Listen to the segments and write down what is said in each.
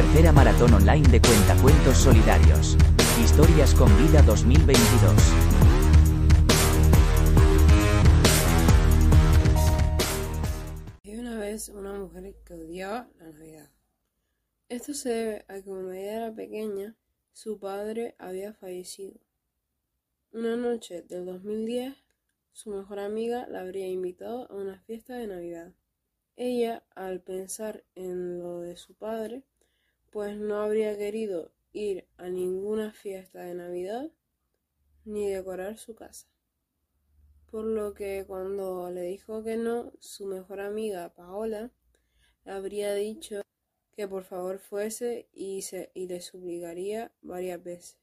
Tercera maratón online de cuentacuentos solidarios. Historias con vida 2022. Hay una vez una mujer que odiaba la Navidad. Esto se debe a que cuando ella era pequeña, su padre había fallecido. Una noche del 2010, su mejor amiga la habría invitado a una fiesta de Navidad. Ella, al pensar en lo de su padre, pues no habría querido ir a ninguna fiesta de Navidad ni decorar su casa. Por lo que cuando le dijo que no, su mejor amiga Paola habría dicho que por favor fuese y, se, y le suplicaría varias veces.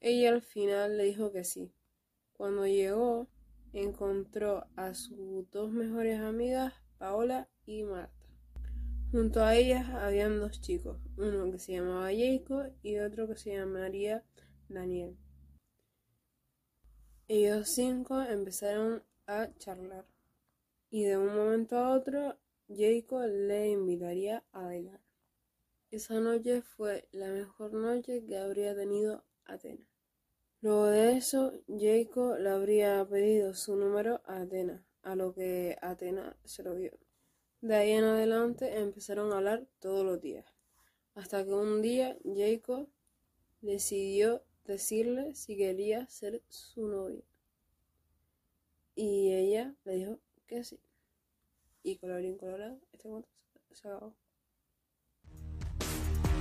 Ella al final le dijo que sí. Cuando llegó, encontró a sus dos mejores amigas, Paola y Marta. Junto a ellas habían dos chicos, uno que se llamaba Jacob y otro que se llamaría Daniel. Ellos cinco empezaron a charlar y de un momento a otro Jacob le invitaría a bailar. Esa noche fue la mejor noche que habría tenido Atena. Luego de eso, Jacob le habría pedido su número a Atena, a lo que Atena se lo dio. De ahí en adelante empezaron a hablar todos los días, hasta que un día Jacob decidió decirle si quería ser su novia. Y ella le dijo que sí. Y colorín colorado, este cuento se acabó.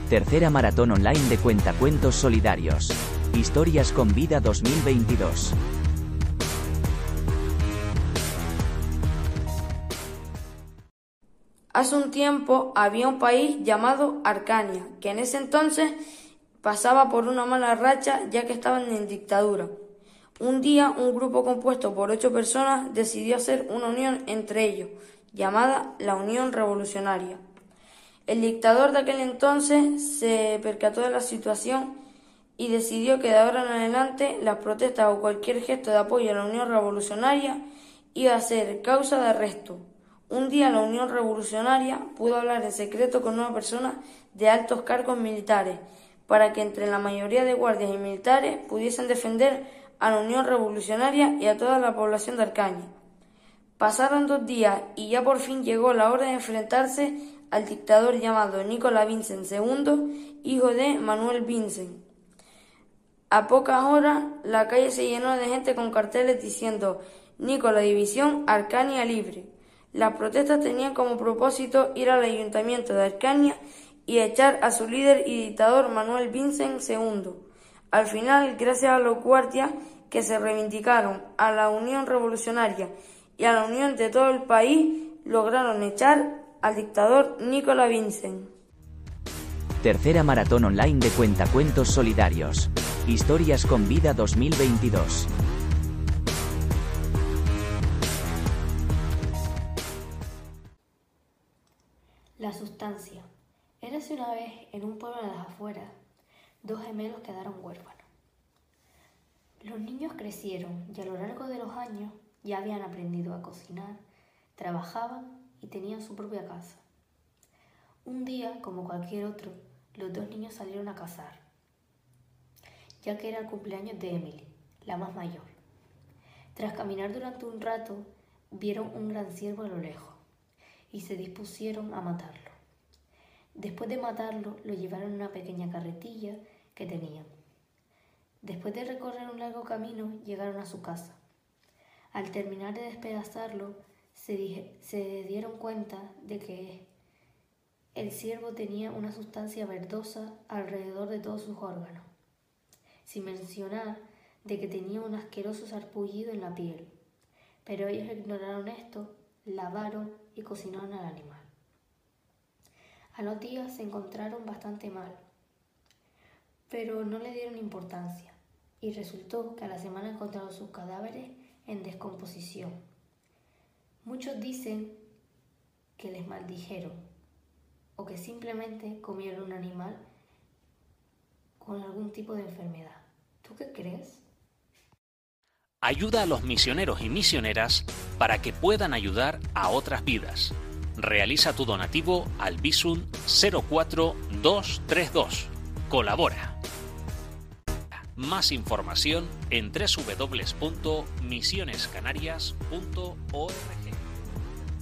Tercera maratón online de cuentacuentos solidarios. Historias con vida 2022. Hace un tiempo había un país llamado Arcania, que en ese entonces pasaba por una mala racha ya que estaban en dictadura. Un día un grupo compuesto por ocho personas decidió hacer una unión entre ellos, llamada la Unión Revolucionaria. El dictador de aquel entonces se percató de la situación y decidió que de ahora en adelante las protestas o cualquier gesto de apoyo a la Unión Revolucionaria iba a ser causa de arresto. Un día la Unión Revolucionaria pudo hablar en secreto con una persona de altos cargos militares para que entre la mayoría de guardias y militares pudiesen defender a la Unión Revolucionaria y a toda la población de Arcaña. Pasaron dos días y ya por fin llegó la hora de enfrentarse al dictador llamado Nicolás Vincent II, hijo de Manuel Vincent. A pocas horas la calle se llenó de gente con carteles diciendo Nicolás División Arcania Libre. Las protestas tenían como propósito ir al ayuntamiento de Arcania y echar a su líder y dictador Manuel Vincent II. Al final, gracias a los guardias que se reivindicaron a la Unión Revolucionaria y a la unión de todo el país, lograron echar al dictador Nicolás Vincent. Tercera maratón online de cuentacuentos solidarios. Historias con vida 2022. La sustancia. Érase una vez en un pueblo de las afueras, dos gemelos quedaron huérfanos. Los niños crecieron y a lo largo de los años ya habían aprendido a cocinar, trabajaban y tenían su propia casa. Un día, como cualquier otro, los dos niños salieron a cazar, ya que era el cumpleaños de Emily, la más mayor. Tras caminar durante un rato, vieron un gran ciervo a lo lejos y se dispusieron a matarlo. Después de matarlo, lo llevaron en una pequeña carretilla que tenían. Después de recorrer un largo camino, llegaron a su casa. Al terminar de despedazarlo, se, se dieron cuenta de que el ciervo tenía una sustancia verdosa alrededor de todos sus órganos, sin mencionar de que tenía un asqueroso sarpullido en la piel. Pero ellos ignoraron esto, lavaron y cocinaron al animal. A los días se encontraron bastante mal, pero no le dieron importancia y resultó que a la semana encontraron sus cadáveres en descomposición. Muchos dicen que les maldijeron o que simplemente comieron un animal con algún tipo de enfermedad. ¿Tú qué crees? ayuda a los misioneros y misioneras para que puedan ayudar a otras vidas. Realiza tu donativo al Visum 04232. Colabora. Más información en www.misionescanarias.org.